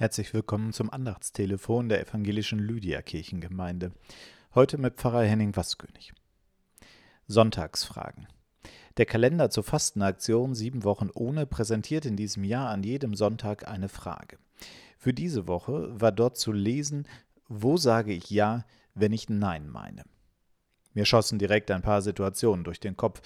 Herzlich willkommen zum Andachtstelefon der evangelischen Lydia Kirchengemeinde. Heute mit Pfarrer Henning Waskönig. Sonntagsfragen. Der Kalender zur Fastenaktion Sieben Wochen ohne präsentiert in diesem Jahr an jedem Sonntag eine Frage. Für diese Woche war dort zu lesen, wo sage ich Ja, wenn ich Nein meine. Mir schossen direkt ein paar Situationen durch den Kopf.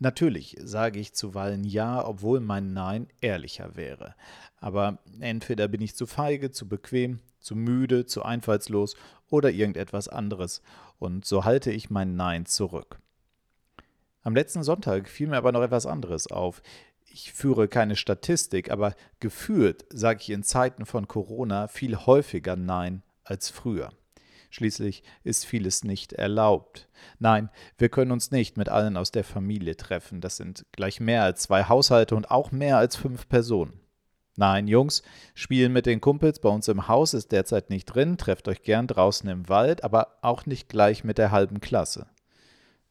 Natürlich sage ich zuweilen Ja, obwohl mein Nein ehrlicher wäre. Aber entweder bin ich zu feige, zu bequem, zu müde, zu einfallslos oder irgendetwas anderes, und so halte ich mein Nein zurück. Am letzten Sonntag fiel mir aber noch etwas anderes auf. Ich führe keine Statistik, aber gefühlt sage ich in Zeiten von Corona viel häufiger Nein als früher. Schließlich ist vieles nicht erlaubt. Nein, wir können uns nicht mit allen aus der Familie treffen. Das sind gleich mehr als zwei Haushalte und auch mehr als fünf Personen. Nein, Jungs, spielen mit den Kumpels bei uns im Haus ist derzeit nicht drin, trefft euch gern draußen im Wald, aber auch nicht gleich mit der halben Klasse.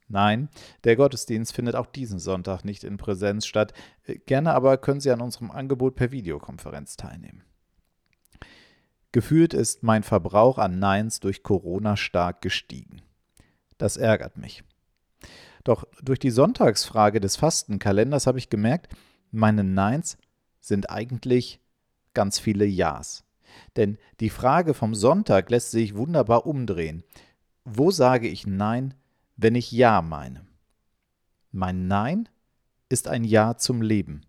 Nein, der Gottesdienst findet auch diesen Sonntag nicht in Präsenz statt. Gerne aber können Sie an unserem Angebot per Videokonferenz teilnehmen. Gefühlt ist mein Verbrauch an Neins durch Corona stark gestiegen. Das ärgert mich. Doch durch die Sonntagsfrage des Fastenkalenders habe ich gemerkt, meine Neins sind eigentlich ganz viele Ja's. Denn die Frage vom Sonntag lässt sich wunderbar umdrehen. Wo sage ich Nein, wenn ich Ja meine? Mein Nein ist ein Ja zum Leben.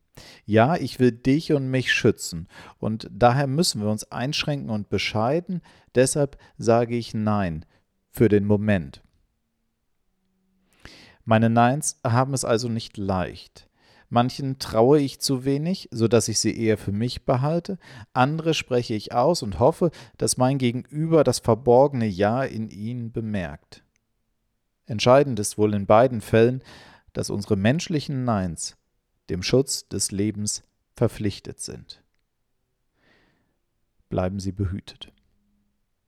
Ja, ich will dich und mich schützen, und daher müssen wir uns einschränken und bescheiden, deshalb sage ich Nein für den Moment. Meine Neins haben es also nicht leicht. Manchen traue ich zu wenig, so dass ich sie eher für mich behalte, andere spreche ich aus und hoffe, dass mein Gegenüber das verborgene Ja in ihnen bemerkt. Entscheidend ist wohl in beiden Fällen, dass unsere menschlichen Neins dem Schutz des Lebens verpflichtet sind. Bleiben Sie behütet.